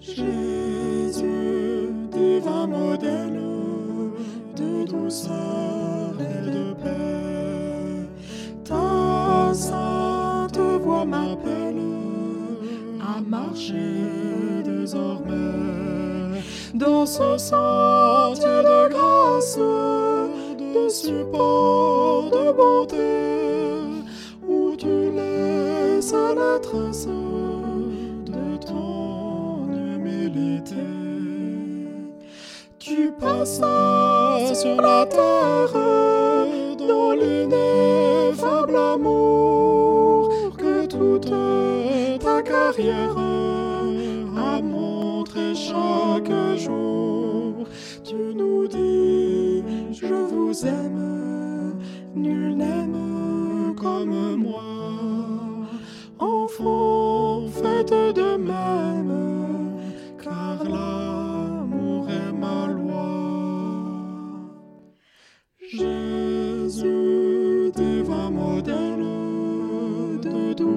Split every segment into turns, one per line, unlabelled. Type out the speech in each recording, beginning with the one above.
Jésus, divin modèle de douceur et de paix, ta sainte voix m'appelle à marcher désormais. Dans ce sentier de grâce, de support, de bonté, où tu laisses la trace Sur la terre dans l'ineffable amour que toute ta carrière a montré chaque jour. Tu nous dis, je vous aime, nul n'aime comme moi. Enfant, faites de même,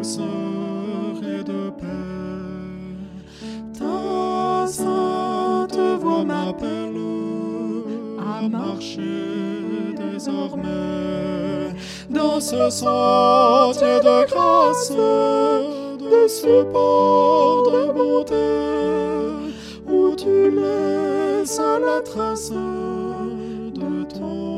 douceur et de paix, ta sainte voix m'appelle à marcher désormais dans ce sentier de grâce, de support, de bonté, où tu laisses la trace de ton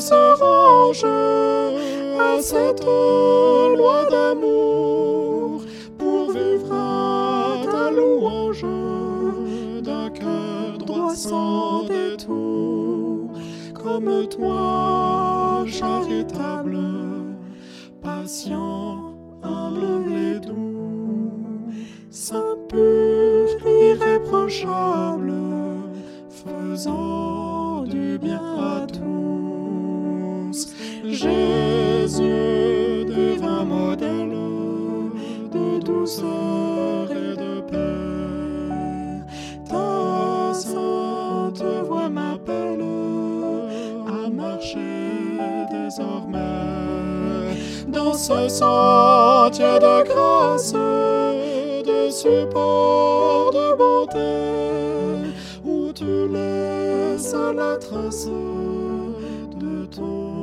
se range à cette loi d'amour pour vivre à ta louange d'un cœur droit sans détour, comme toi, charitable, patient, humble et doux, saint pur, irréprochable, faisant désormais. Dans ce sentier de grâce, de support, de bonté, où tu laisses la trace de ton